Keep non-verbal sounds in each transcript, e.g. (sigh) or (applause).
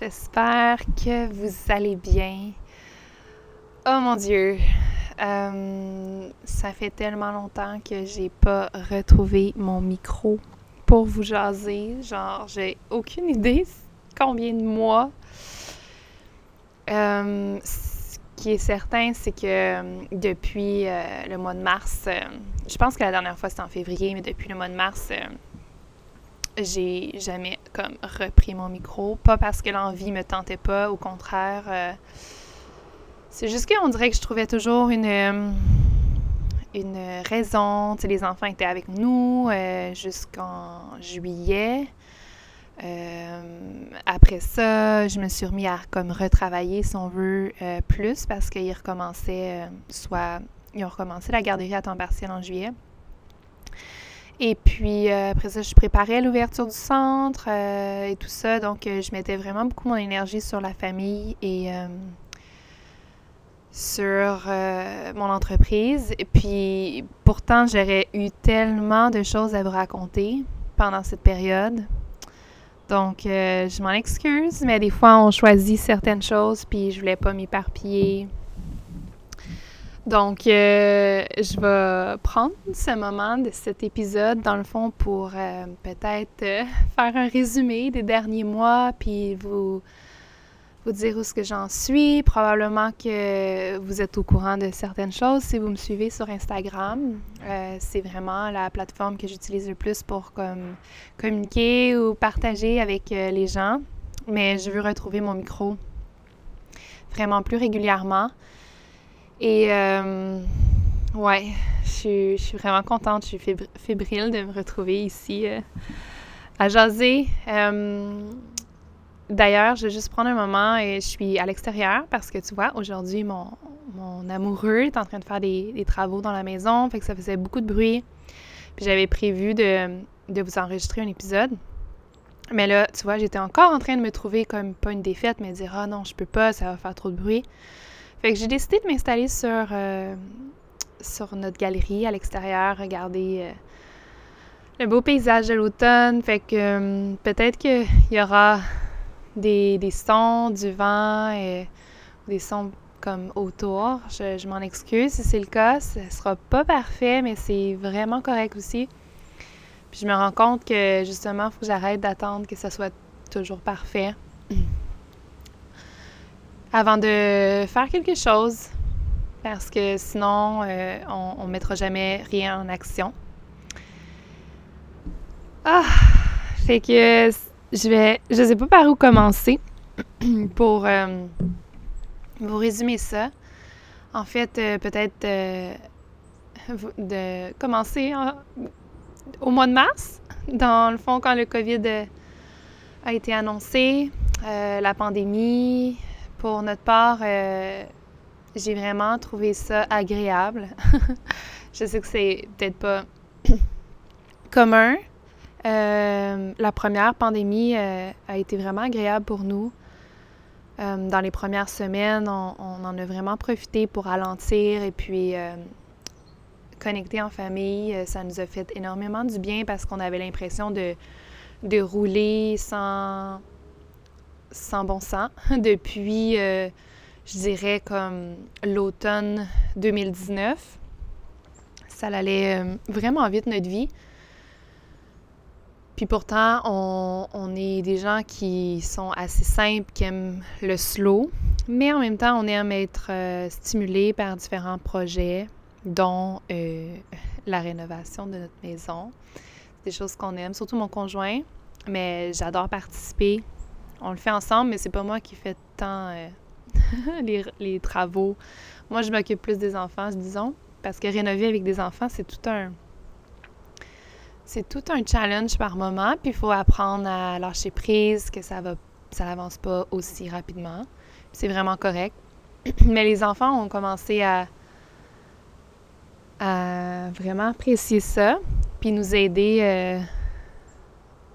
j'espère que vous allez bien. Oh mon dieu, euh, ça fait tellement longtemps que j'ai pas retrouvé mon micro pour vous jaser. Genre, j'ai aucune idée combien de mois. Euh, ce qui est certain, c'est que euh, depuis le mois de mars, je pense que la dernière fois c'était en février, mais depuis le mois de mars, j'ai jamais comme repris mon micro. Pas parce que l'envie me tentait pas, au contraire. Euh, c'est juste qu'on dirait que je trouvais toujours une, euh, une raison. Les enfants étaient avec nous euh, jusqu'en juillet. après ça, je me suis remis à comme retravailler, si on veut, plus parce qu'ils recommençaient, soit ils ont recommencé la garderie à temps partiel en juillet. Et puis euh, après ça, je préparais l'ouverture du centre euh, et tout ça. Donc, euh, je mettais vraiment beaucoup mon énergie sur la famille et sur mon entreprise. Et puis pourtant, j'aurais eu tellement de choses à vous raconter pendant cette période. Donc, je m'en excuse, mais des fois, on choisit certaines choses, puis je voulais pas m'éparpiller. Donc, euh, je vais prendre ce moment de cet épisode, dans le fond, pour euh, peut-être euh, (laughs) faire un résumé des derniers mois, puis vous, vous dire où ce que j'en suis. Probablement que vous êtes au courant de certaines choses si vous me suivez sur Instagram. c'est vraiment la plateforme que j'utilise le plus pour comme, communiquer ou partager avec les gens. Mais je veux retrouver mon micro vraiment plus régulièrement. Et euh, ouais, je suis, vraiment contente, je suis fébrile de me retrouver ici euh, à jaser. Euh, d'ailleurs, je vais juste prendre un moment et je suis à l'extérieur parce que tu vois, aujourd'hui, mon, amoureux est en train de faire des, travaux dans la maison, fait que ça faisait beaucoup de bruit. Puis j'avais prévu de, de vous enregistrer un épisode. Mais là, tu vois, j'étais encore en train de me trouver comme pas une défaite, mais dire Ah non, je peux pas, ça va faire trop de bruit. Fait que j'ai décidé de m'installer sur, euh, sur notre galerie à l'extérieur, regarder euh, le beau paysage de l'automne. Fait que euh, peut-être qu'il y aura des, sons, du vent et des sons comme autour. Je, je m'en excuse si c'est le cas. Ce sera pas parfait, mais c'est vraiment correct aussi. Puis je me rends compte que justement, il faut que j'arrête d'attendre que ça soit toujours parfait (clears throat) avant de faire quelque chose, parce que sinon, euh, on ne mettra jamais rien en action. Ah, fait que je vais, je sais pas par où commencer (clears throat) pour euh, vous résumer ça. En fait, euh, peut-être de commencer au mois de mars, dans le fond, quand le COVID a été annoncé, la pandémie, pour notre part, euh, j'ai vraiment trouvé ça agréable. (laughs) je sais que c'est peut-être pas (coughs) commun. Euh, la première pandémie euh, a été vraiment agréable pour nous. dans les premières semaines, on, en a vraiment profité pour ralentir et puis connecter en famille. Ça nous a fait énormément du bien parce qu'on avait l'impression de, de rouler sans sans bon sens (laughs) depuis, euh, je dirais, comme l'automne 2019. Ça allait euh, vraiment vite, notre vie. Puis pourtant, on, est des gens qui sont assez simples, qui aiment le slow. mais en même temps, on aime être euh, stimulé par différents projets, dont (laughs) la rénovation de notre maison. C'est des choses qu'on aime, surtout mon conjoint, mais j'adore participer. On le fait ensemble, mais c'est pas moi qui fais tant (laughs) les, les, travaux. Moi, je m'occupe plus des enfants, disons, parce que rénover avec des enfants, c'est tout un c'est tout un challenge par moment, puis il faut apprendre à lâcher prise, que ça va ça n'avance pas aussi rapidement. C'est vraiment correct. (clears throat) Mais les enfants ont commencé à, à vraiment apprécier ça, puis nous aider euh,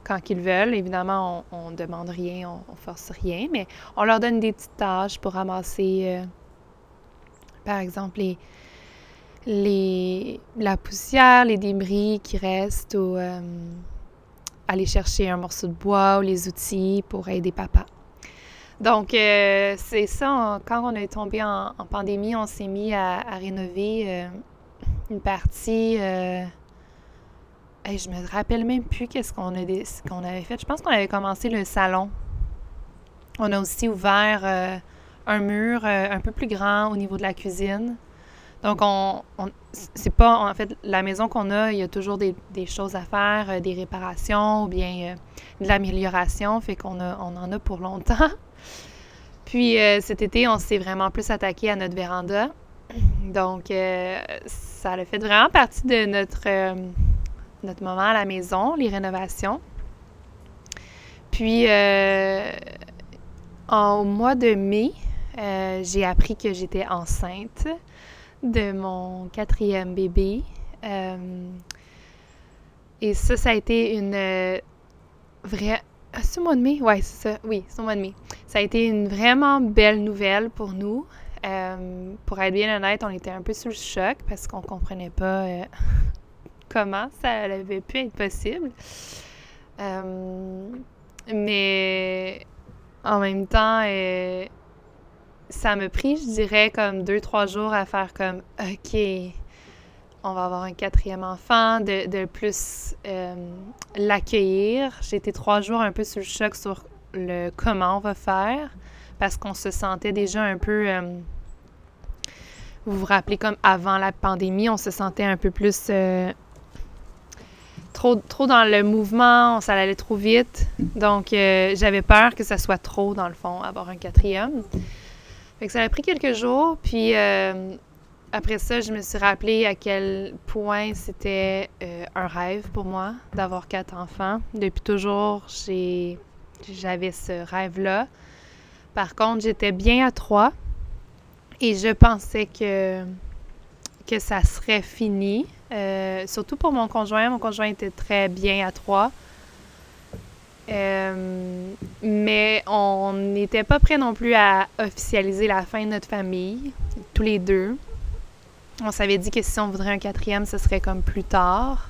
quand ils veulent. Évidemment, on ne demande rien, on, ne force rien, mais on leur donne des petites tâches pour ramasser, euh, par exemple, les, les, la poussière, les débris qui restent ou euh, aller chercher un morceau de bois ou les outils pour aider papa. Donc, euh, c'est ça, quand on est tombé en, pandémie, on s'est mis à, rénover une partie. Je me rappelle même plus qu'est-ce qu'on qu'on avait fait. Je pense qu'on avait commencé le salon. On a aussi ouvert un mur un peu plus grand au niveau de la cuisine. Donc, on, c'est pas, en fait, la maison qu'on a, il y a toujours des, choses à faire, euh, des réparations ou bien euh, de l'amélioration, fait qu'on on en a pour longtemps. (laughs) Puis euh, cet été, on s'est vraiment plus attaqué à notre véranda. Donc, ça a fait vraiment partie de notre, notre moment à la maison, les rénovations. Puis, au mois de mai, j'ai appris que j'étais enceinte de mon quatrième bébé. Euh, et ça, ça a été une euh, vraie... Ah, c'est mois de mai? Oui, c'est ça. Oui, c'est au mois de mai. Ça a été une vraiment belle nouvelle pour nous. Euh, pour être bien honnête, on était un peu sous le choc parce qu'on comprenait pas comment ça avait pu être possible. mais en même temps, ça m'a pris, je dirais, comme deux, trois jours à faire comme OK, on va avoir un quatrième enfant, de, plus euh, l'accueillir. J'ai été trois jours un peu sur le choc sur le comment on va faire parce qu'on se sentait déjà un peu. Euh, vous vous rappelez, comme avant la pandémie, on se sentait un peu plus. Euh, trop, trop dans le mouvement, ça allait trop vite. Donc, j'avais peur que ça soit trop, dans le fond, avoir un quatrième. Fait ça a pris quelques jours, puis euh, après ça, je me suis rappelé à quel point c'était euh, un rêve pour moi d'avoir quatre enfants. Depuis toujours, j'avais ce rêve-là. Par contre, j'étais bien à trois et je pensais que, que ça serait fini. Euh, surtout pour mon conjoint. Mon conjoint était très bien à trois. Euh, mais on n'était pas prêt non plus à officialiser la fin de notre famille, tous les deux. On s'avait dit que si on voudrait un quatrième, ce serait comme plus tard.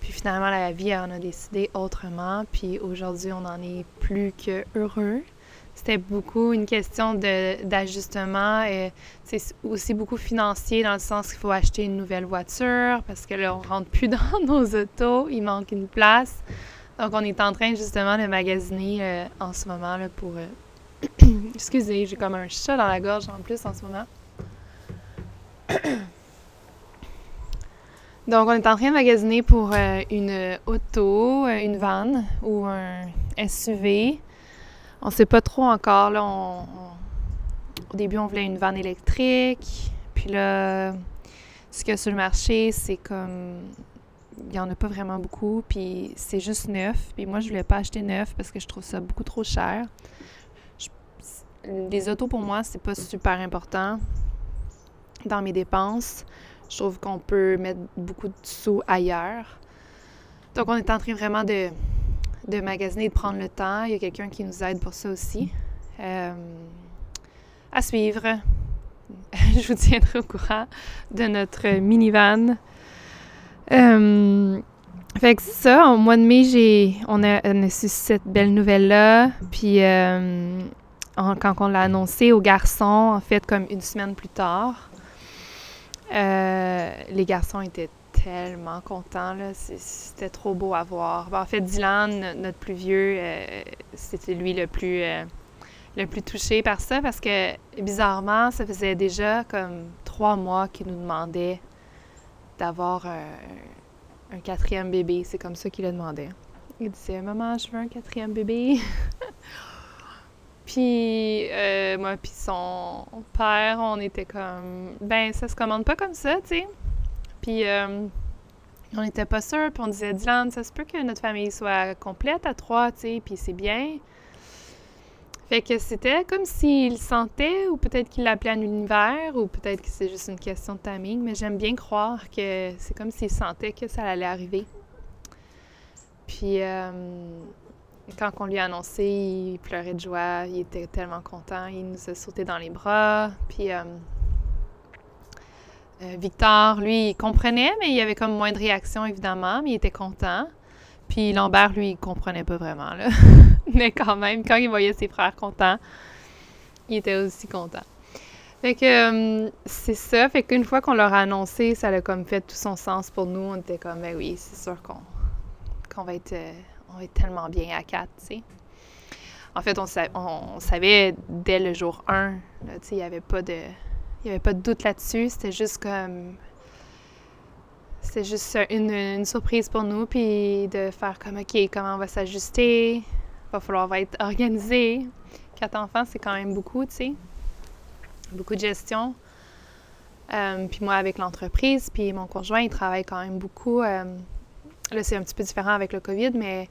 Puis finalement, la vie en a décidé autrement. Puis aujourd'hui, on en est plus que heureux. C'était beaucoup une question d'ajustement c'est aussi beaucoup financier dans le sens qu'il faut acheter une nouvelle voiture parce que là, on rentre plus (laughs) dans nos autos, il manque une place. Donc, on est en train justement de magasiner euh, en ce moment là, pour. Euh, (coughs) excusez, j'ai comme un chat dans la gorge en plus en ce moment. (coughs) Donc, on est en train de magasiner pour euh, une auto, une van ou un SUV. On sait pas trop encore. Là, au début, on voulait une van électrique. Puis là, ce qu'il y a sur le marché, c'est comme il n'y en a pas vraiment beaucoup, puis c'est juste neuf. Puis moi, je voulais pas acheter neuf parce que je trouve ça beaucoup trop cher. les autos, pour moi, c'est pas super important dans mes dépenses. Je trouve qu'on peut mettre beaucoup de sous ailleurs. Donc, on est en train vraiment de, de magasiner, de prendre le temps. Il y a quelqu'un qui nous aide pour ça aussi. Euh, à suivre. (laughs) je vous tiendrai au courant de notre minivan euh, fait que c'est ça, au mois de mai, j'ai, on, a, su cette belle nouvelle-là. Puis euh, quand on l'a annoncé aux garçons, en fait, comme une semaine plus tard, euh, les garçons étaient tellement contents. C'était trop beau à voir. Ben, en fait, Dylan, notre plus vieux, c'était lui le plus le plus touché par ça parce que bizarrement, ça faisait déjà comme trois mois qu'il nous demandait d'avoir un, quatrième bébé. C'est comme ça qu'il le demandait. Il disait Maman, je veux un quatrième bébé. (laughs) puis euh, moi, puis son père, on était comme Ben, ça se commande pas comme ça, tu sais. Puis euh, on n'était pas sûr, puis on disait Dylan, ça se peut que notre famille soit complète à trois, tu sais, puis c'est bien. Fait que c'était comme s'il sentait, ou peut-être qu'il l'appelait à l'univers, ou peut-être que c'est juste une question de timing, mais j'aime bien croire que c'est comme s'il sentait que ça allait arriver. Puis euh, quand on lui a annoncé, il pleurait de joie, il était tellement content, il nous a sauté dans les bras. Puis euh, euh, Victor, lui, il comprenait, mais il avait comme moins de réaction, évidemment, mais il était content. Puis Lambert, lui, il comprenait pas vraiment, (laughs) mais quand même, quand il voyait ses frères contents, il était aussi content. Fait que euh, c'est ça. Fait qu'une fois qu'on leur a annoncé, ça a comme fait tout son sens pour nous. On était comme, ben oui, c'est sûr qu'on va, être, euh, va être tellement bien à quatre, tu sais. En fait, on, on, savait dès le jour 1, tu sais, il n'y avait pas de... Il n'y avait pas de doute là-dessus. C'était juste comme c'était juste une, surprise pour nous, puis de faire comme, OK, comment on va s'ajuster? Va falloir être organisé. Quatre enfants, c'est quand même beaucoup, tu sais. Beaucoup de gestion. Euh, puis moi, avec l'entreprise, puis mon conjoint, il travaille quand même beaucoup. Euh, là, c'est un petit peu différent avec le COVID, mais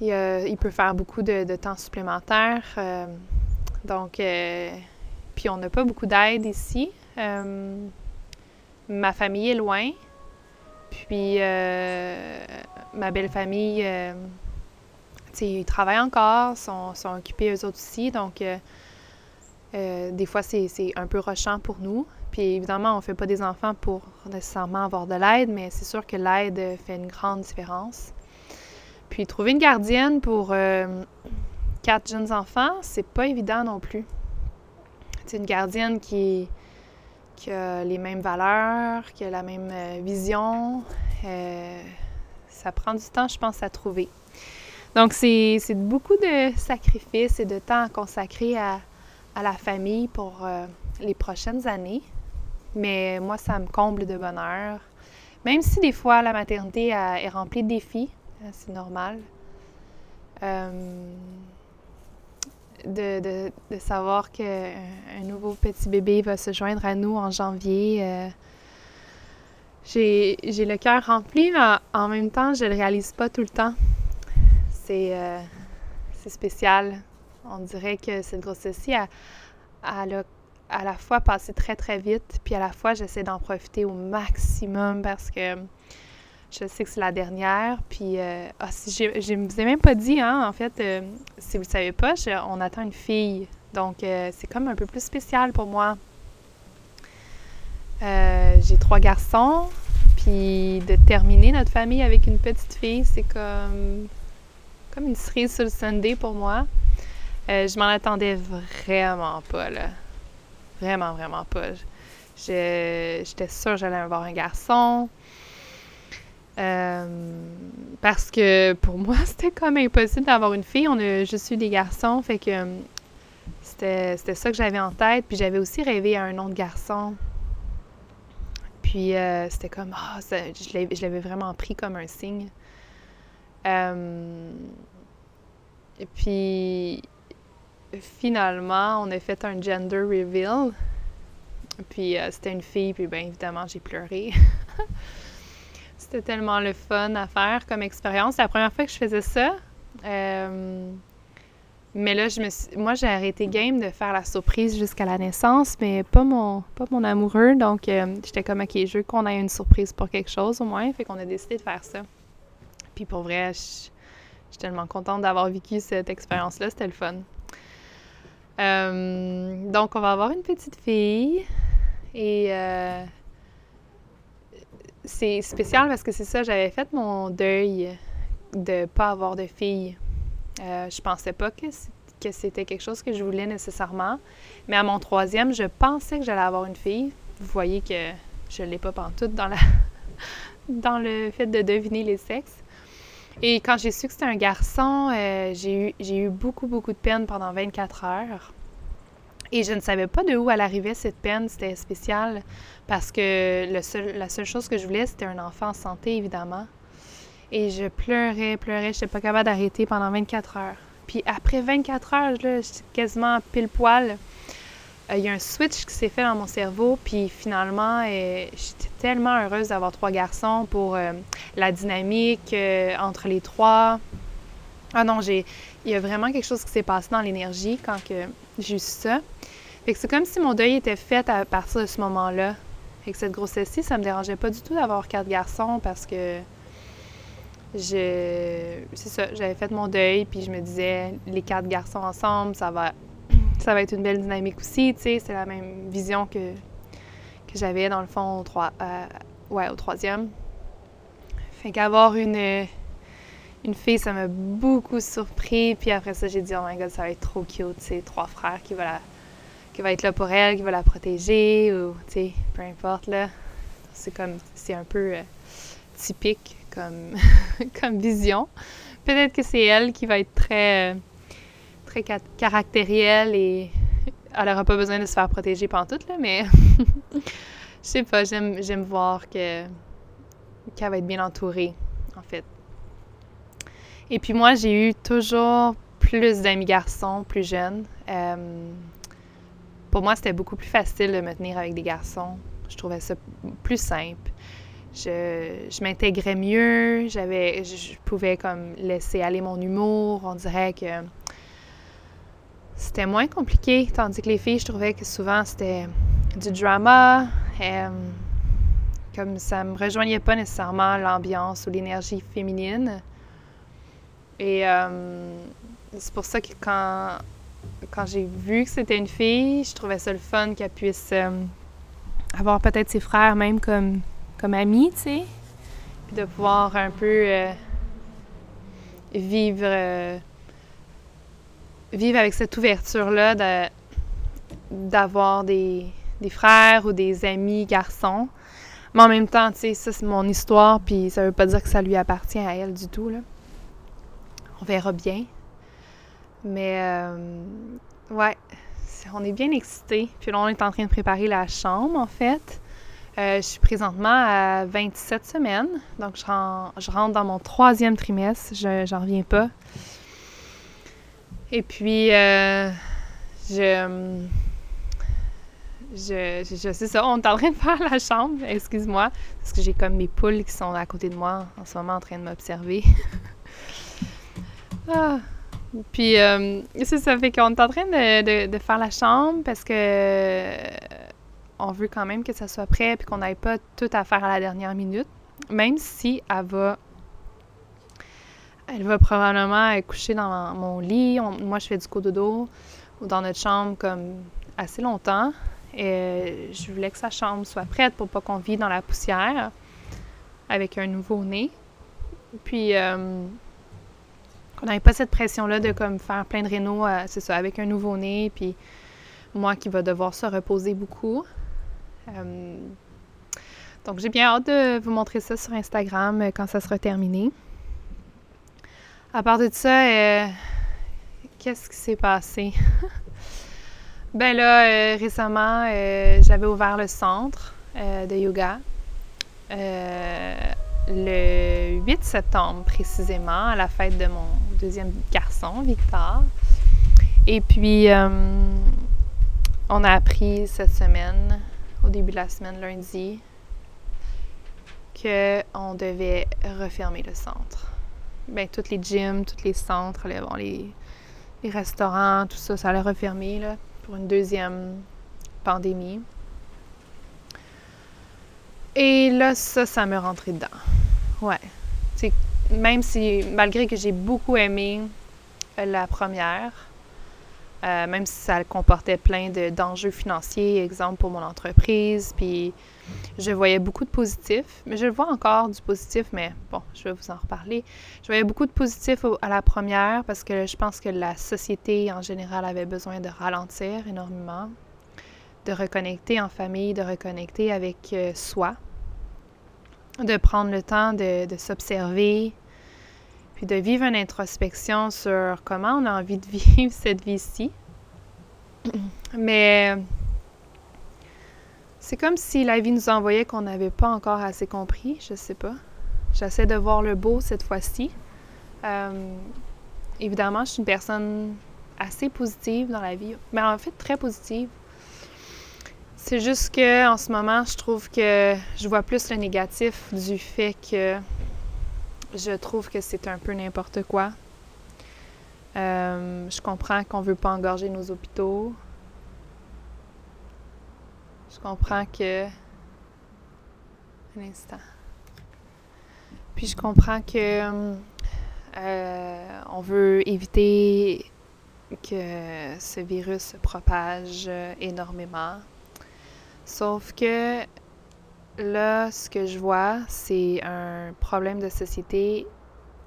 il, peut faire beaucoup de, temps supplémentaire. Euh, donc, puis on n'a pas beaucoup d'aide ici ma famille est loin. Puis euh, ma belle famille, euh, ils travaillent encore, sont, sont occupés eux autres aussi. Donc, euh, des fois, c'est un peu rochant pour nous. Puis évidemment, on ne fait pas des enfants pour nécessairement avoir de l'aide, mais c'est sûr que l'aide fait une grande différence. Puis trouver une gardienne pour quatre jeunes enfants, c'est pas évident non plus. C'est une gardienne qui a les mêmes valeurs, qui a la même euh, vision. Euh, ça prend du temps, je pense, à trouver. Donc, c'est beaucoup de sacrifices et de temps à consacrer à, la famille pour euh, les prochaines années. Mais moi, ça me comble de bonheur. Même si des fois, la maternité est remplie de défis, c'est normal de, savoir qu'un nouveau petit bébé va se joindre à nous en janvier. Euh, j'ai le cœur rempli, mais en même temps, je ne le réalise pas tout le temps. Euh, c'est spécial. On dirait que cette grossesse-ci a, à la fois passé très, très vite, puis à la fois, j'essaie d'en profiter au maximum parce que je sais que c'est la dernière. Puis, euh, ah, je ne vous ai même pas dit, hein, en fait, euh, si vous ne savez pas, on attend une fille. Donc, euh, c'est comme un peu plus spécial pour moi. J'ai trois garçons. Puis, de terminer notre famille avec une petite fille, c'est comme, comme une cerise sur le Sunday pour moi. je m'en attendais vraiment pas, là. Vraiment, vraiment pas. J'étais sûre que j'allais avoir un garçon. Euh, parce que pour moi, (laughs) c'était comme impossible d'avoir une fille. On a juste eu des garçons, fait que euh, c'était ça que j'avais en tête. Puis j'avais aussi rêvé à un nom de garçon. Puis euh, c'était comme, oh, je l'avais vraiment pris comme un signe. et puis finalement, on a fait un gender reveal. Puis c'était une fille, puis bien évidemment, j'ai pleuré. (laughs) C'était tellement le fun à faire comme expérience. C'est la première fois que je faisais ça. Euh, mais là, je me moi, j'ai arrêté game de faire la surprise jusqu'à la naissance, mais pas mon, pas mon amoureux. Donc, euh, j'étais comme, OK, je veux qu'on ait une surprise pour quelque chose au moins. Fait qu'on a décidé de faire ça. Puis pour vrai, je, suis tellement contente d'avoir vécu cette expérience-là. C'était le fun. Euh, donc, on va avoir une petite fille. Et c'est spécial parce que c'est ça, j'avais fait mon deuil de pas avoir de fille. Euh, je pensais pas que, c'était quelque chose que je voulais nécessairement. Mais à mon troisième, je pensais que j'allais avoir une fille. Vous voyez que je ne l'ai pas pantoute dans, la (laughs) dans le fait de deviner les sexes. Et quand j'ai su que c'était un garçon, euh, j'ai eu, eu beaucoup, beaucoup de peine pendant 24 heures. Et je ne savais pas de où elle arrivait, cette peine. C'était spécial parce que la seule chose que je voulais, c'était un enfant en santé, évidemment. Et je pleurais, pleurais. Je n'étais pas capable d'arrêter pendant 24 heures. Puis après 24 heures, là, j'étais quasiment pile poil. Euh, il y a un switch qui s'est fait dans mon cerveau, puis finalement, euh, j'étais tellement heureuse d'avoir trois garçons pour euh, la dynamique entre les trois. Ah non, j'ai, il y a vraiment quelque chose qui s'est passé dans l'énergie quand que j'ai eu ça. Fait que c'est comme si mon deuil était fait à partir de ce moment-là. Fait que cette grossesse-ci, ça me dérangeait pas du tout d'avoir quatre garçons parce que c'est ça, j'avais fait mon deuil puis je me disais les quatre garçons ensemble, ça va ça va être une belle dynamique aussi, tu sais, c'est la même vision que, que j'avais dans le fond au, trois, euh, ouais, au troisième. Fait qu'avoir une, une fille, ça m'a beaucoup surpris. Puis après ça, j'ai dit, oh my god, ça va être trop cute, c'est trois frères qui vont, la, qui va être là pour elle, qui va la protéger, ou, tu sais, peu importe, là. C'est comme, c'est un peu euh, typique comme, (laughs) comme vision. Peut-être que c'est elle qui va être très... Euh, très caractérielle et elle n'aura pas besoin de se faire protéger pendant tout, là, mais (laughs) je sais pas, j'aime, voir que, qu'elle va être bien entourée, en fait. Et puis moi, j'ai eu toujours plus d'amis garçons plus jeunes. Euh, pour moi, c'était beaucoup plus facile de me tenir avec des garçons. Je trouvais ça plus simple. Je, je m'intégrais mieux, j'avais, je pouvais comme laisser aller mon humour. On dirait que c'était moins compliqué, tandis que les filles, je trouvais que souvent c'était du drama. Comme ça me rejoignait pas nécessairement l'ambiance ou l'énergie féminine. Et c'est pour ça que quand, quand j'ai vu que c'était une fille, je trouvais ça le fun qu'elle puisse euh, avoir peut-être ses frères même comme, comme amis, tu sais. De pouvoir un peu vivre vivre avec cette ouverture-là d'avoir des, frères ou des amis garçons. Mais en même temps, tu sais, ça c'est mon histoire, puis ça veut pas dire que ça lui appartient à elle du tout, là. On verra bien. Mais, euh, ouais, on est bien excités. Puis là, on est en train de préparer la chambre, en fait. Euh, je suis présentement à 27 semaines, donc je, je rentre dans mon troisième trimestre. Je j'en reviens pas. Et puis, euh, je, je, je, sais ça, on est en train de faire la chambre, excuse-moi, parce que j'ai comme mes poules qui sont à côté de moi en ce moment en train de m'observer. (laughs) ah. Puis, euh, ça, fait qu'on est en train de, de, faire la chambre parce que euh, on veut quand même que ça soit prêt puis qu'on n'aille pas tout à faire à la dernière minute, même si elle va elle va probablement couchée dans mon lit. moi, je fais du cododo ou dans notre chambre comme assez longtemps. Et je voulais que sa chambre soit prête pour pas qu'on vive dans la poussière avec un nouveau-né. Puis, euh, qu'on n'avait pas cette pression-là de comme faire plein de rénaux, euh, avec un nouveau-né. Puis, moi qui va devoir se reposer beaucoup. Euh, donc, j'ai bien hâte de vous montrer ça sur Instagram quand ça sera terminé. À part de ça, euh, qu'est-ce qui s'est passé? (laughs) ben là, euh, récemment, euh, j'avais ouvert le centre de yoga. Le 8 septembre précisément, à la fête de mon deuxième garçon, Victor. Et puis, on a appris cette semaine, au début de la semaine, lundi, qu'on devait refermer le centre ben, tous les gyms, tous les centres, les, bon, les, restaurants, tout ça, ça allait refermer pour une deuxième pandémie. Et là, ça, ça me rentrait dedans. Ouais. c'est même si, malgré que j'ai beaucoup aimé la première, euh, même si ça comportait plein d'enjeux financiers, exemple pour mon entreprise, puis je voyais beaucoup de positifs, mais je vois encore du positif, mais bon, je vais vous en reparler. Je voyais beaucoup de positifs à la première parce que je pense que la société en général avait besoin de ralentir énormément, de reconnecter en famille, de reconnecter avec euh, soi, de prendre le temps de, de s'observer, puis de vivre une introspection sur comment on a envie de (laughs) vivre cette vie-ci. (clears throat) Mais c'est comme si la vie nous envoyait qu'on n'avait pas encore assez compris, je sais pas. J'essaie de voir le beau cette fois-ci. Euh, évidemment, je suis une personne assez positive dans la vie, mais en fait très positive. C'est juste que en ce moment, je trouve que je vois plus le négatif du fait que je trouve que c'est un peu n'importe quoi. Euh, je comprends qu'on veut pas engorger nos hôpitaux. Je comprends que. Un instant. Puis je comprends que euh, on veut éviter que ce virus se propage énormément. Sauf que là, ce que je vois, c'est un problème de société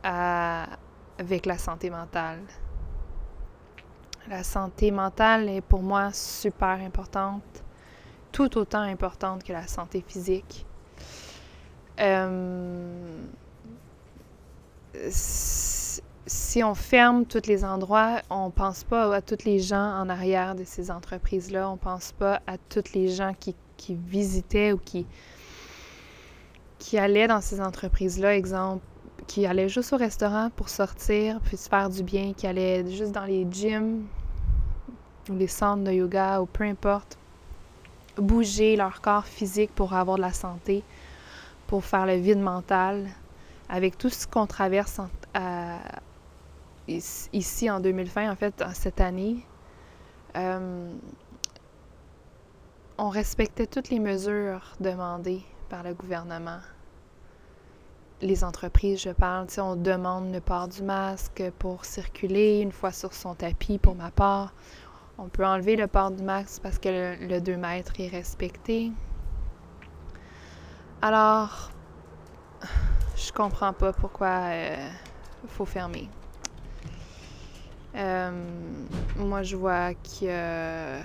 avec la santé mentale. La santé mentale est pour moi super importante, tout autant importante que la santé physique. Euh, si on ferme tous les endroits, on ne pense pas à tous les gens en arrière de ces entreprises-là, on ne pense pas à tous les gens qui, qui visitaient ou qui, qui allaient dans ces entreprises-là, exemple, qui allaient juste au restaurant pour sortir puis se faire du bien, qui allaient juste dans les gyms ou les centres de yoga ou peu importe, bouger leur corps physique pour avoir de la santé, pour faire le vide mental, avec tout ce qu'on traverse ici en 2020, en fait, cette année. Euh, on respectait toutes les mesures demandées par le gouvernement. Les entreprises, je parle, on demande le port du masque pour circuler une fois sur son tapis pour ma part. On peut enlever le port du masque parce que le, 2 mètres est respecté. Alors, je comprends pas pourquoi il euh, faut fermer. Euh, moi, je vois (laughs) qu'il y a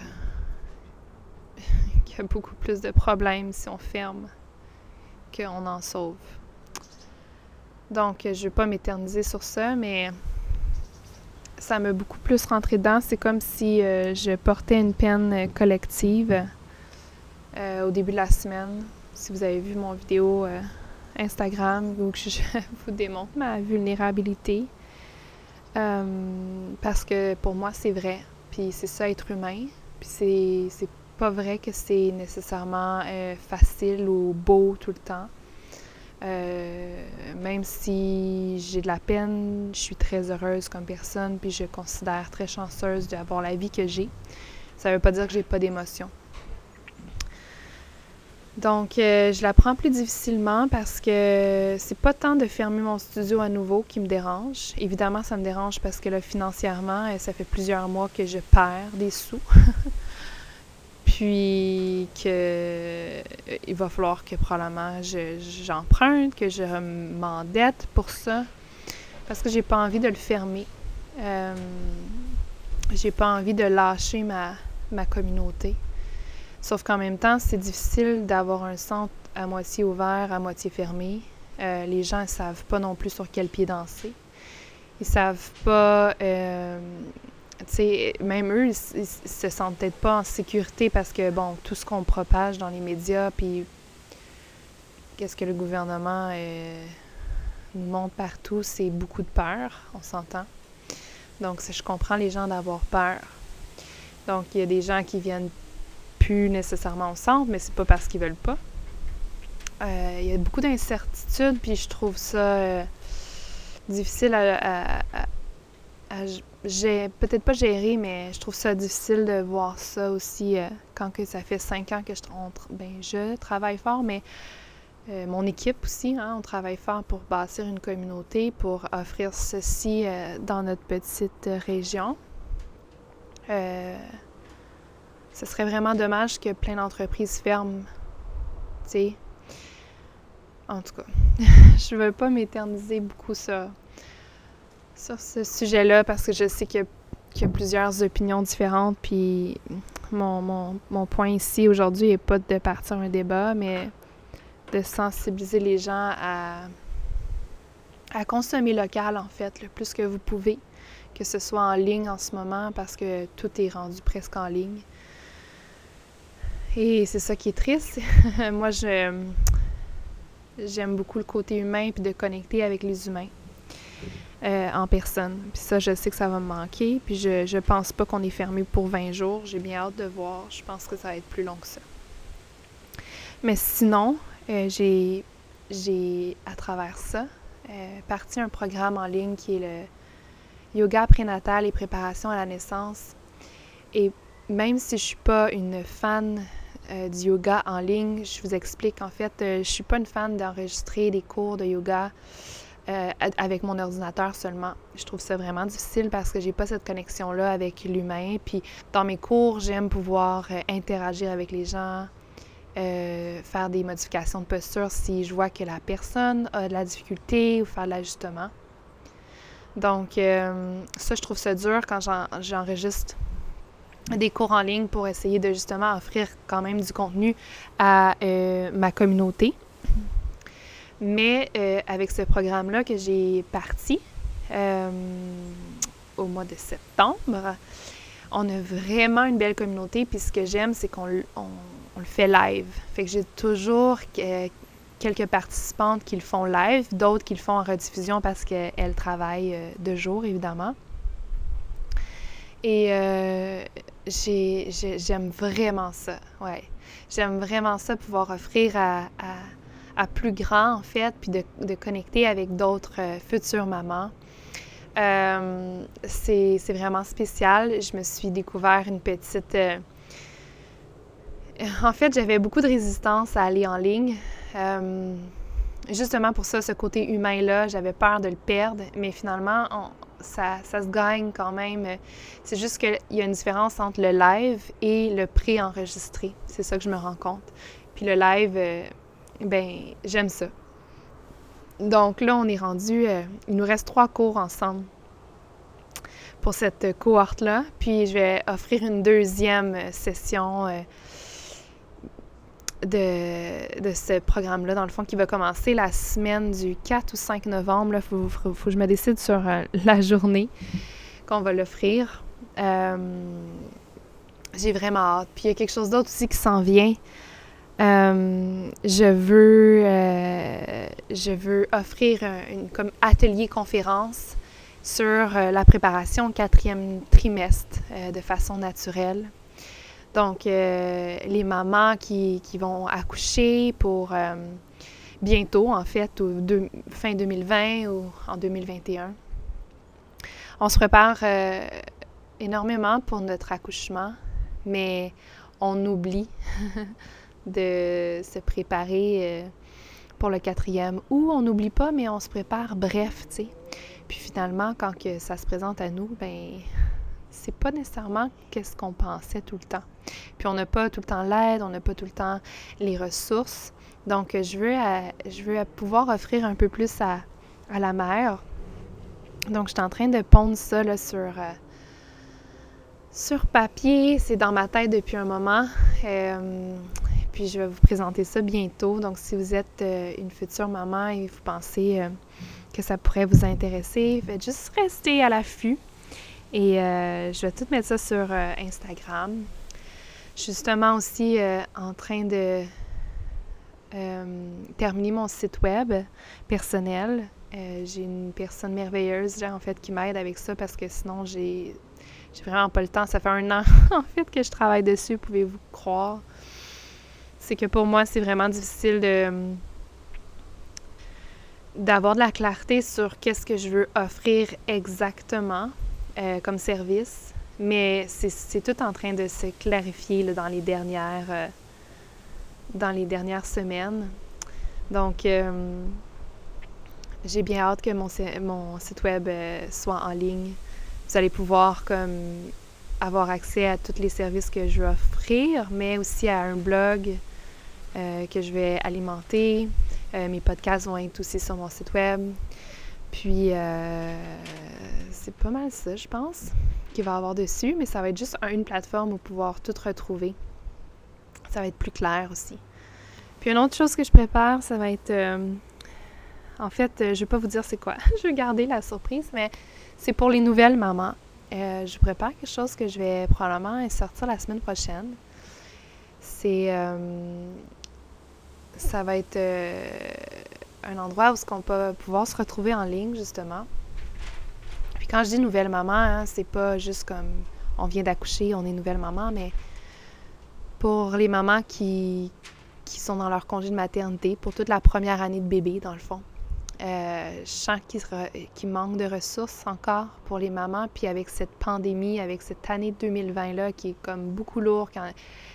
beaucoup plus de problèmes si on ferme qu'on en sauve. Donc, je ne vais pas m'éterniser sur ça, mais ça m'a beaucoup plus rentré dedans. C'est comme si euh, je portais une peine collective euh, au début de la semaine. Si vous avez vu mon vidéo Instagram où je (laughs) vous démontre ma vulnérabilité. Parce que pour moi, c'est vrai. Puis c'est ça, être humain. Puis c'est pas vrai que c'est nécessairement euh, facile ou beau tout le temps. Euh, même si j'ai de la peine, je suis très heureuse comme personne, puis je considère très chanceuse d'avoir la vie que j'ai. Ça veut pas dire que j'ai pas d'émotions. Donc, euh, je la prends plus difficilement parce que c'est pas tant de fermer mon studio à nouveau qui me dérange. Évidemment, ça me dérange parce que là, financièrement, ça fait plusieurs mois que je perds des sous. (laughs) puis que euh, il va falloir que probablement j'emprunte, que je m'endette pour ça, parce que j'ai pas envie de le fermer. Euh, j'ai pas envie de lâcher ma, ma communauté. Sauf qu'en même temps, c'est difficile d'avoir un centre à moitié ouvert, à moitié fermé. Euh, les gens ne savent pas non plus sur quel pied danser. Ils savent pas euh, sais, même eux, ils, se sentent peut-être pas en sécurité parce que, bon, tout ce qu'on propage dans les médias, puis qu'est-ce que le gouvernement euh, nous montre partout, c'est beaucoup de peur, on s'entend. Donc, je comprends les gens d'avoir peur. Donc, il y a des gens qui viennent plus nécessairement au centre, mais c'est pas parce qu'ils veulent pas. Euh, il y a beaucoup d'incertitudes, puis je trouve ça euh, difficile à, j'ai peut-être pas géré, mais je trouve ça difficile de voir ça aussi euh, quand que ça fait cinq ans que je rentre. Ben, je travaille fort, mais mon équipe aussi, hein, on travaille fort pour bâtir une communauté, pour offrir ceci dans notre petite région. Ce serait vraiment dommage que plein d'entreprises ferment. Tu sais. En tout cas, (laughs) je veux pas m'éterniser beaucoup ça sur ce sujet-là parce que je sais qu'il y, a plusieurs opinions différentes. Puis mon, point ici aujourd'hui n'est pas de partir un débat, mais de sensibiliser les gens à, à consommer local, en fait, le plus que vous pouvez, que ce soit en ligne en ce moment, parce que tout est rendu presque en ligne. Et c'est ça qui est triste. (laughs) Moi, je, j'aime beaucoup le côté humain puis de connecter avec les humains euh, en personne. Puis ça, je sais que ça va me manquer. Puis je, je pense pas qu'on est fermé pour 20 jours. J'ai bien hâte de voir. Je pense que ça va être plus long que ça. Mais sinon, euh, j'ai, j'ai, à travers ça, euh, parti un programme en ligne qui est le yoga prénatal et préparation à la naissance. Et même si je suis pas une fan euh, du yoga en ligne, je vous explique en fait, euh, je suis pas une fan d'enregistrer des cours de yoga avec mon ordinateur seulement. Je trouve ça vraiment difficile parce que j'ai pas cette connexion-là avec l'humain. Puis dans mes cours, j'aime pouvoir interagir avec les gens, euh, faire des modifications de posture si je vois que la personne a de la difficulté ou faire de l'ajustement. Donc, euh, ça, je trouve ça dur quand j'enregistre des cours en ligne pour essayer de justement offrir quand même du contenu à euh, ma communauté. Mais avec ce programme-là que j'ai parti au mois de septembre, on a vraiment une belle communauté. Puis ce que j'aime, c'est qu'on on le fait live. Fait que j'ai toujours quelques participantes qui le font live, d'autres qui le font en rediffusion parce qu'elles travaillent euh, de jour, évidemment. Et euh, j'aime vraiment ça, ouais. J'aime vraiment ça, pouvoir offrir à, plus grand, en fait, puis de, connecter avec d'autres euh, futures mamans. c'est vraiment spécial. Je me suis découvert une petite en fait, j'avais beaucoup de résistance à aller en ligne. Euh, justement pour ça, ce côté humain-là, j'avais peur de le perdre, mais finalement, ça, se gagne quand même. C'est juste qu'il y a une différence entre le live et le pré-enregistré. C'est ça que je me rends compte. Puis le live, euh, ben, j'aime ça. Donc là, on est rendu, euh, il nous reste trois cours ensemble pour cette cohorte-là. Puis je vais offrir une deuxième session de, ce programme-là, dans le fond, qui va commencer la semaine du 4 ou 5 novembre. Il faut, que je me décide sur euh, la journée qu'on va l'offrir. Euh, j'ai vraiment hâte. Puis il y a quelque chose d'autre aussi qui s'en vient. Euh, je veux je veux offrir une comme atelier conférence sur la préparation au quatrième trimestre de façon naturelle. Donc, euh, les mamans qui, vont accoucher pour euh, bientôt, en fait, fin 2020 ou en 2021. On se prépare euh, énormément pour notre accouchement, mais on oublie (laughs) de se préparer pour le quatrième. Ou on n'oublie pas, mais on se prépare bref, tu sais. Puis finalement, quand que ça se présente à nous, ben c'est pas nécessairement qu'est-ce qu'on pensait tout le temps. Puis on n'a pas tout le temps l'aide, on n'a pas tout le temps les ressources. Donc je veux, je veux pouvoir offrir un peu plus à, la mère. Donc je suis en train de pondre ça là, sur, euh, sur papier. C'est dans ma tête depuis un moment. Euh, puis je vais vous présenter ça bientôt. Donc si vous êtes euh, une future maman et vous pensez que ça pourrait vous intéresser, faites juste rester à l'affût. Et euh, je vais tout mettre ça sur euh, Instagram. Justement aussi euh, en train de terminer mon site web personnel. j'ai une personne merveilleuse, en fait, qui m'aide avec ça parce que sinon, j'ai, j'ai vraiment pas le temps. Ça fait un an, (laughs) en fait, que je travaille dessus, pouvez-vous croire? C'est que pour moi, c'est vraiment difficile d'avoir de la clarté sur qu'est-ce que je veux offrir exactement euh, comme service, mais c'est tout en train de se clarifier dans, les dernières, euh, dans les dernières semaines. Donc, euh, j'ai bien hâte que mon, mon site web soit en ligne. Vous allez pouvoir comme avoir accès à tous les services que je veux offrir, mais aussi à un blog que je vais alimenter. mes podcasts vont être aussi sur mon site web. Puis, c'est pas mal ça, je pense, qu'il va y avoir dessus, mais ça va être juste une plateforme où pouvoir tout retrouver. Ça va être plus clair aussi. Puis une autre chose que je prépare, ça va être euh, En fait, je ne vais pas vous dire c'est quoi. (laughs) je vais garder la surprise, mais c'est pour les nouvelles mamans. je prépare quelque chose que je vais probablement sortir la semaine prochaine. C'est. ça va être un endroit où on peut pouvoir se retrouver en ligne, justement. Puis quand je dis nouvelle maman, hein, c'est pas juste comme on vient d'accoucher, on est nouvelle maman, mais pour les mamans qui, qui sont dans leur congé de maternité, pour toute la première année de bébé, dans le fond. Euh, je sens qu'il manque de ressources encore pour les mamans. Puis avec cette pandémie, avec cette année 2020-là qui est comme beaucoup lourde, qui,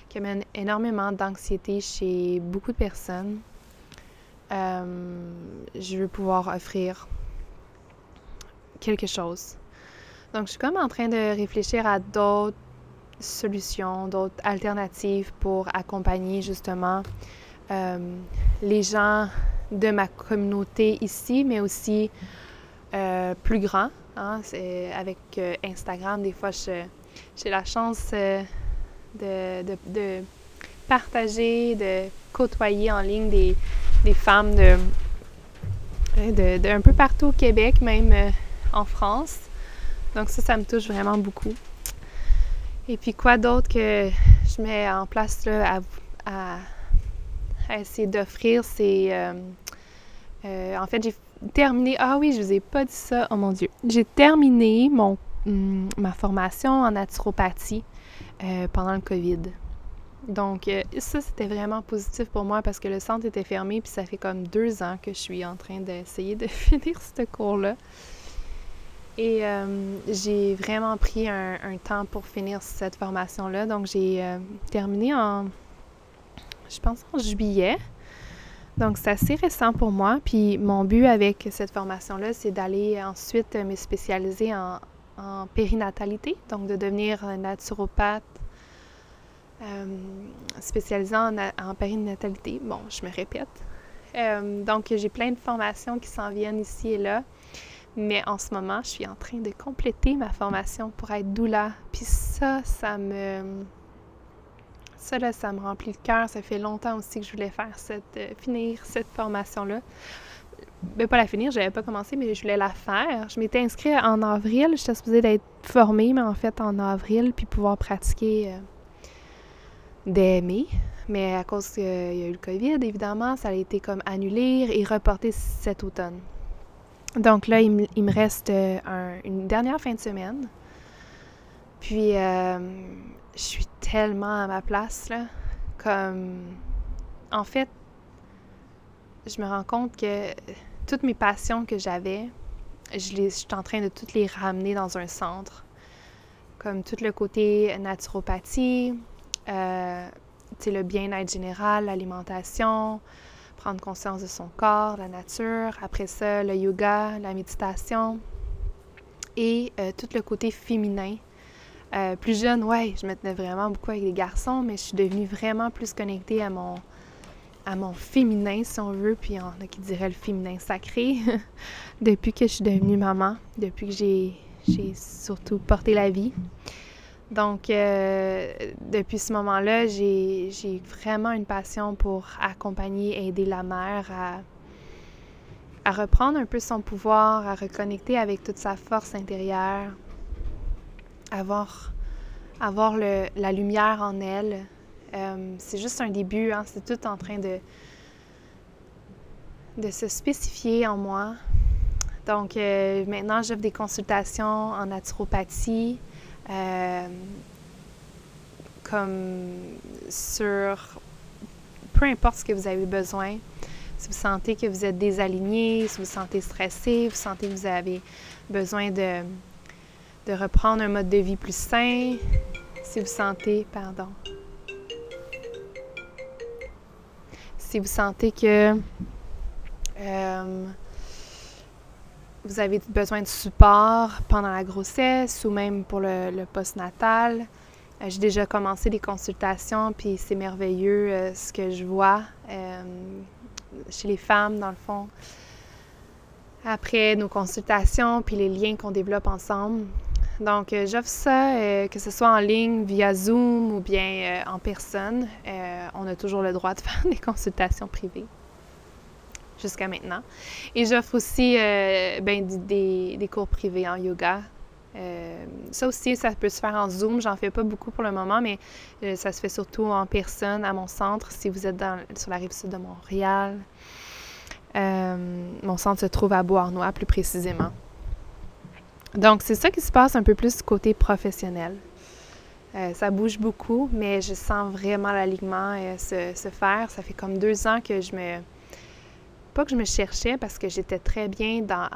qui amène énormément d'anxiété chez beaucoup de personnes, euh, je veux pouvoir offrir quelque chose. Donc, je suis comme en train de réfléchir à d'autres solutions, d'autres alternatives pour accompagner justement euh, les gens de ma communauté ici, mais aussi euh, plus grand. Hein. avec Instagram, des fois, j'ai la chance de, de, partager, de côtoyer en ligne des, des femmes de, de, un peu partout au Québec, même euh, en France. Donc ça, ça me touche vraiment beaucoup. Et puis quoi d'autre que je mets en place là, à, essayer d'offrir, c'est... Euh, euh, en fait, j'ai terminé... Ah oui, je vous ai pas dit ça, oh mon Dieu. J'ai terminé mon, hum, ma formation en naturopathie pendant le COVID. Donc, euh, ça, c'était vraiment positif pour moi parce que le centre était fermé, puis ça fait comme deux ans que je suis en train d'essayer de (laughs) finir ce cours-là. Et euh, j'ai vraiment pris un, temps pour finir cette formation-là. Donc, j'ai euh, terminé en, je pense, en juillet. Donc, c'est assez récent pour moi. Puis, mon but avec cette formation-là, c'est d'aller ensuite me spécialiser en, en périnatalité, donc de devenir naturopathe euh, spécialisant en, périnatalité. Bon, je me répète. Euh, donc, j'ai plein de formations qui s'en viennent ici et là. Mais en ce moment, je suis en train de compléter ma formation pour être doula. Puis ça, ça me... Ça, là, ça me remplit le cœur. Ça fait longtemps aussi que je voulais faire cette... Euh, finir cette formation-là. Ben, pas la finir, j'avais pas commencé, mais je voulais la faire. Je m'étais inscrite en avril. J'étais supposée d'être formée, mais en fait en avril, puis pouvoir pratiquer d'aimer, mais à cause qu'il y a eu le COVID, évidemment, ça a été comme annulé et reporté cet automne. Donc là, il, me reste euh, une dernière fin de semaine. Puis, euh, je suis tellement à ma place, là. Comme, en fait, je me rends compte que toutes mes passions que j'avais, je, suis en train de toutes les ramener dans un centre. Comme tout le côté naturopathie, euh, le bien-être général, l'alimentation, prendre conscience de son corps, la nature. Après ça, le yoga, la méditation et euh, tout le côté féminin. Euh, plus jeune, ouais, je me tenais vraiment beaucoup avec les garçons, mais je suis devenue vraiment plus connectée à mon, à mon féminin, si on veut, puis en a qui diraient le féminin sacré, (laughs) depuis que je suis devenue maman, depuis que j'ai surtout porté la vie. Donc, euh, depuis ce moment-là, j'ai vraiment une passion pour accompagner, aider la mère à, reprendre un peu son pouvoir, à reconnecter avec toute sa force intérieure, avoir, la lumière en elle. Euh, c'est juste un début, hein, c'est tout en train de, de se spécifier en moi. Donc, euh, maintenant, j'offre des consultations en naturopathie. Euh, comme sur peu importe ce que vous avez besoin. Si vous sentez que vous êtes désaligné, si vous sentez stressé, vous sentez que vous avez besoin de, de reprendre un mode de vie plus sain, si vous sentez, pardon, si vous sentez que euh, vous avez besoin de support pendant la grossesse ou même pour le, postnatal, euh, j'ai déjà commencé des consultations, puis c'est merveilleux euh, ce que je vois euh, chez les femmes, dans le fond. Après nos consultations, puis les liens qu'on développe ensemble. Donc, j'offre ça, que ce soit en ligne, via Zoom ou bien en personne. on a toujours le droit de (laughs) faire des consultations privées. Jusqu'à maintenant. Et j'offre aussi ben, des, des, cours privés en yoga. ça aussi, ça peut se faire en Zoom. J'en fais pas beaucoup pour le moment, mais ça se fait surtout en personne à mon centre si vous êtes dans, sur la rive sud de Montréal. mon centre se trouve à Beauharnois, plus précisément. Donc, c'est ça qui se passe un peu plus côté professionnel. Euh, ça bouge beaucoup, mais je sens vraiment l'alignement euh, se, faire. Ça fait comme deux ans que je me... Pas que je me cherchais parce que j'étais très bien dans,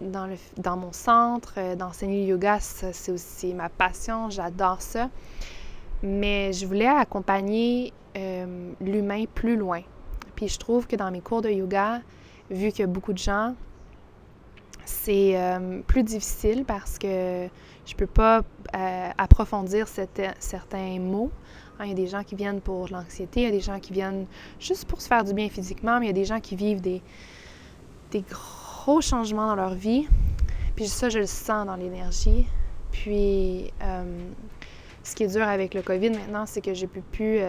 dans, mon centre, euh, d'enseigner le yoga. C'est aussi ma passion, j'adore ça. Mais je voulais accompagner l'humain plus loin. Puis je trouve que dans mes cours de yoga, vu que beaucoup de gens c'est euh, plus difficile parce que je ne peux pas euh, approfondir certains mots. Hein, il y a des gens qui viennent pour l'anxiété, il y a des gens qui viennent juste pour se faire du bien physiquement, mais il y a des gens qui vivent des, gros changements dans leur vie. Puis ça, je le sens dans l'énergie. Puis, euh, ce qui est dur avec le COVID maintenant, c'est que j'ai pu plus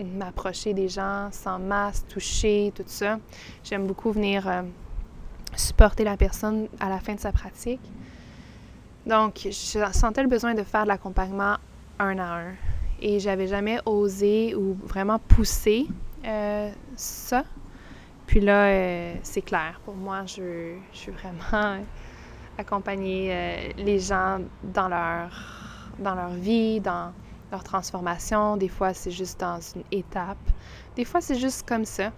m'approcher des gens sans masque, toucher, tout ça. J'aime beaucoup venir supporter la personne à la fin de sa pratique. Donc, je sentais le besoin de faire de l'accompagnement un à un. Et j'avais jamais osé ou vraiment poussé euh, ça. Puis là, euh, c'est clair. Pour moi, je, je suis vraiment accompagner euh, les gens dans leur, dans leur vie, dans leur transformation. Des fois, c'est juste dans une étape. Des fois, c'est juste comme ça.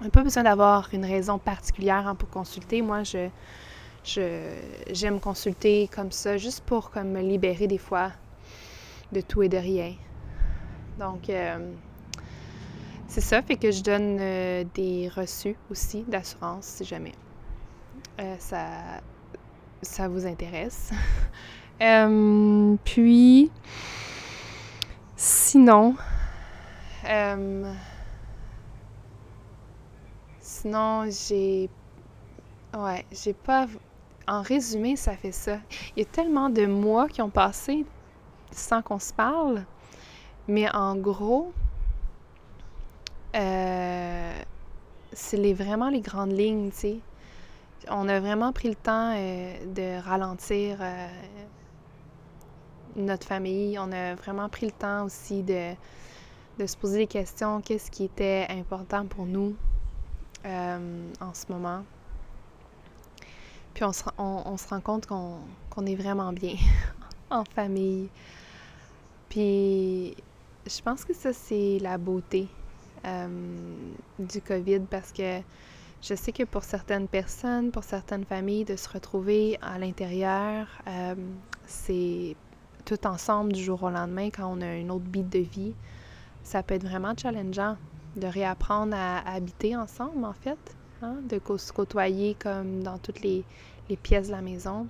On n'a pas besoin d'avoir une raison particulière hein, pour consulter. Moi, je, j'aime consulter comme ça, juste pour comme, me libérer des fois de tout et de rien. Donc, euh, c'est ça, fait que je donne euh, des reçus aussi d'assurance si jamais euh, ça, ça vous intéresse. (laughs) puis, sinon, Sinon, j'ai. Ouais, j'ai pas. En résumé, ça fait ça. Il y a tellement de mois qui ont passé sans qu'on se parle. Mais en gros, euh, c'est vraiment les grandes lignes, tu sais. On a vraiment pris le temps euh, de ralentir euh, notre famille. On a vraiment pris le temps aussi de, se poser des questions. Qu'est-ce qui était important pour nous? En ce moment? Puis on, se rend compte qu'on est vraiment bien (laughs) en famille. Puis je pense que ça, c'est la beauté euh, du COVID parce que je sais que pour certaines personnes, pour certaines familles, de se retrouver à l'intérieur, euh, c'est tout ensemble du jour au lendemain quand on a une autre bite de vie. Ça peut être vraiment challengeant de réapprendre à, habiter ensemble, en fait, hein, de se côtoyer comme dans toutes les, pièces de la maison.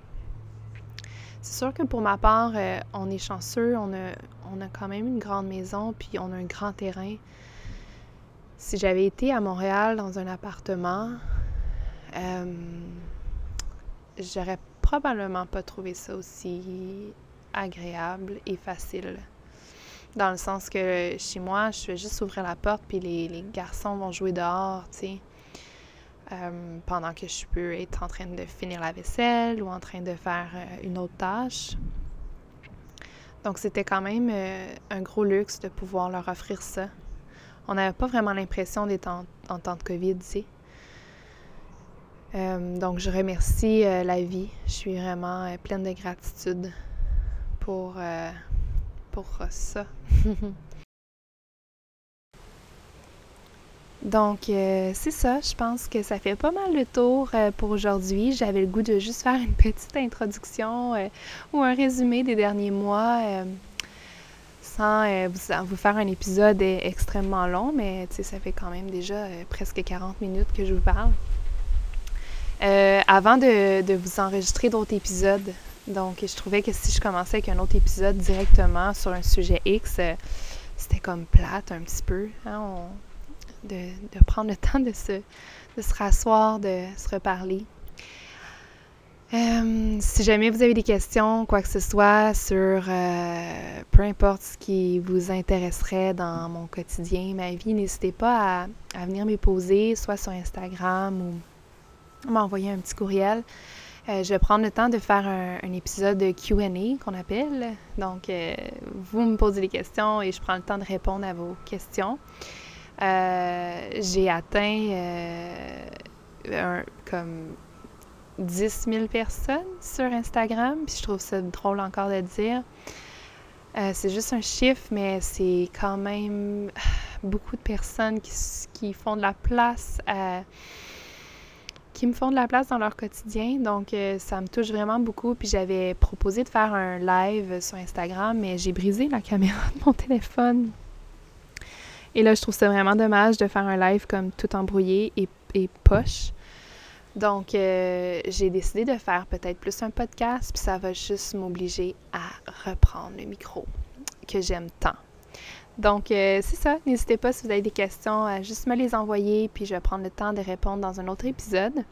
C'est sûr que pour ma part, euh, on est chanceux, on a, on a quand même une grande maison, puis on a un grand terrain. Si j'avais été à Montréal dans un appartement, euh, j'aurais probablement pas trouvé ça aussi agréable et facile. Dans le sens que chez moi, je vais juste ouvrir la porte, puis les, garçons vont jouer dehors, tu sais. Euh, pendant que je peux être en train de finir la vaisselle ou en train de faire euh, une autre tâche. Donc, c'était quand même euh, un gros luxe de pouvoir leur offrir ça. On n'avait pas vraiment l'impression d'être en, temps de COVID, tu sais. donc, je remercie la vie. Je suis vraiment pleine de gratitude pour pour ça. (laughs) Donc, euh, c'est ça. Je pense que ça fait pas mal le tour euh, pour aujourd'hui. J'avais le goût de juste faire une petite introduction euh, ou un résumé des derniers mois sans vous, faire un épisode extrêmement long, mais ça fait quand même déjà presque 40 minutes que je vous parle. avant de, vous enregistrer d'autres épisodes, donc, je trouvais que si je commençais avec un autre épisode directement sur un sujet X, c'était comme plate un petit peu. Hein, de, prendre le (laughs) temps de se, de se rasseoir, de se reparler. Euh, si jamais vous avez des questions, quoi que ce soit, sur euh, peu importe ce qui vous intéresserait dans mon quotidien, ma vie, n'hésitez pas à, venir me poser, soit sur Instagram ou m'envoyer un petit courriel. Euh, je vais prendre le temps de faire un, épisode de QA qu'on appelle. Donc, vous me posez des questions et je prends le temps de répondre à vos questions. J'ai atteint un, comme 10 000 personnes sur Instagram, puis je trouve ça drôle encore de dire. Euh, c'est juste un chiffre, mais c'est quand même beaucoup de personnes qui, font de la place qui me font de la place dans leur quotidien. Donc, euh, ça me touche vraiment beaucoup. Puis j'avais proposé de faire un live sur Instagram, mais j'ai brisé la caméra de mon (laughs) téléphone. Et là, je trouve ça vraiment dommage de faire un live comme tout embrouillé et, et poche. Donc, euh, j'ai décidé de faire peut-être plus un podcast, puis ça va juste m'obliger à reprendre le micro que j'aime tant. Donc, euh, c'est ça. N'hésitez pas si vous avez des questions à juste me les envoyer, puis je vais prendre le temps de répondre dans un autre épisode.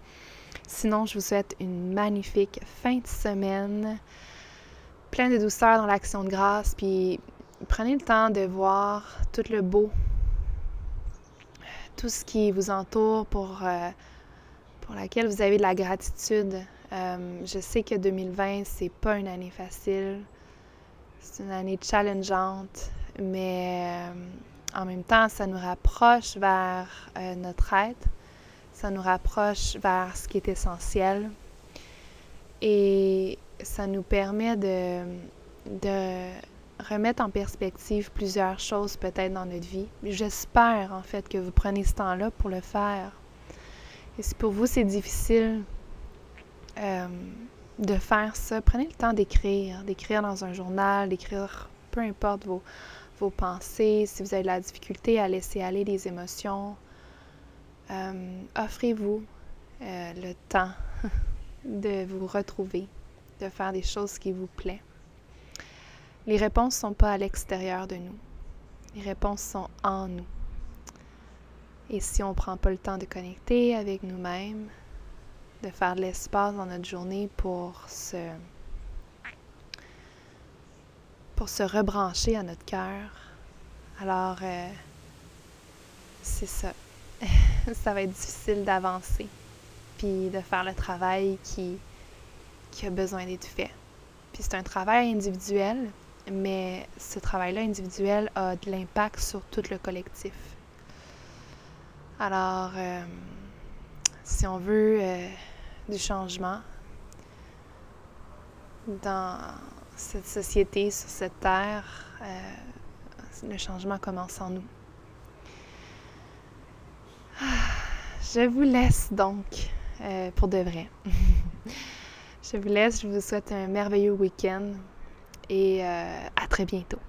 Sinon, je vous souhaite une magnifique fin de semaine, plein de douceur dans l'action de grâce, puis prenez le temps de voir tout le beau, tout ce qui vous entoure pour... Euh, pour laquelle vous avez de la gratitude. Euh, je sais que 2020, c'est pas une année facile. C'est une année challengeante, mais euh, en même temps, ça nous rapproche vers notre être. Ça nous rapproche vers ce qui est essentiel. Et ça nous permet de remettre en perspective plusieurs choses peut-être dans notre vie. J'espère en fait que vous prenez ce temps-là pour le faire. Et si pour vous c'est difficile euh, de faire ça, prenez le temps d'écrire, d'écrire dans un journal, d'écrire peu importe vos, vos, pensées, si vous avez de la difficulté à laisser aller les émotions. Euh, offrez-vous euh, le temps (laughs) de vous retrouver, de faire des choses qui vous plaisent. Les réponses ne sont pas à l'extérieur de nous. Les réponses sont en nous. Et si on ne prend pas le temps de connecter avec nous-mêmes, de faire de l'espace dans notre journée pour se, pour se rebrancher à notre cœur, alors euh, c'est ça. (laughs) ça va être difficile d'avancer, puis de faire le travail qui, qui a besoin d'être fait. Puis c'est un travail individuel, mais ce travail-là individuel a de l'impact sur tout le collectif. Alors, euh, si on veut euh, du changement dans cette société, sur cette terre, euh, le changement commence en nous. Je vous laisse donc pour de vrai. (laughs) je vous laisse, je vous souhaite un merveilleux week-end et à très bientôt.